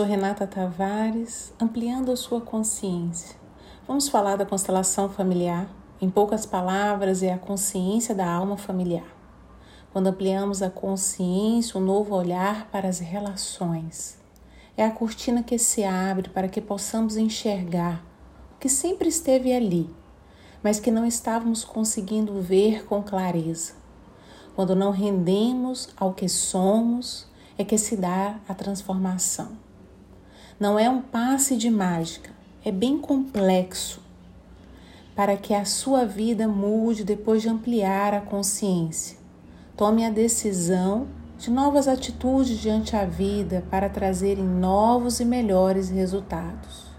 sou Renata Tavares, ampliando a sua consciência. Vamos falar da constelação familiar. Em poucas palavras, é a consciência da alma familiar. Quando ampliamos a consciência, um novo olhar para as relações. É a cortina que se abre para que possamos enxergar o que sempre esteve ali, mas que não estávamos conseguindo ver com clareza. Quando não rendemos ao que somos, é que se dá a transformação. Não é um passe de mágica, é bem complexo para que a sua vida mude depois de ampliar a consciência. Tome a decisão de novas atitudes diante a vida para trazerem novos e melhores resultados.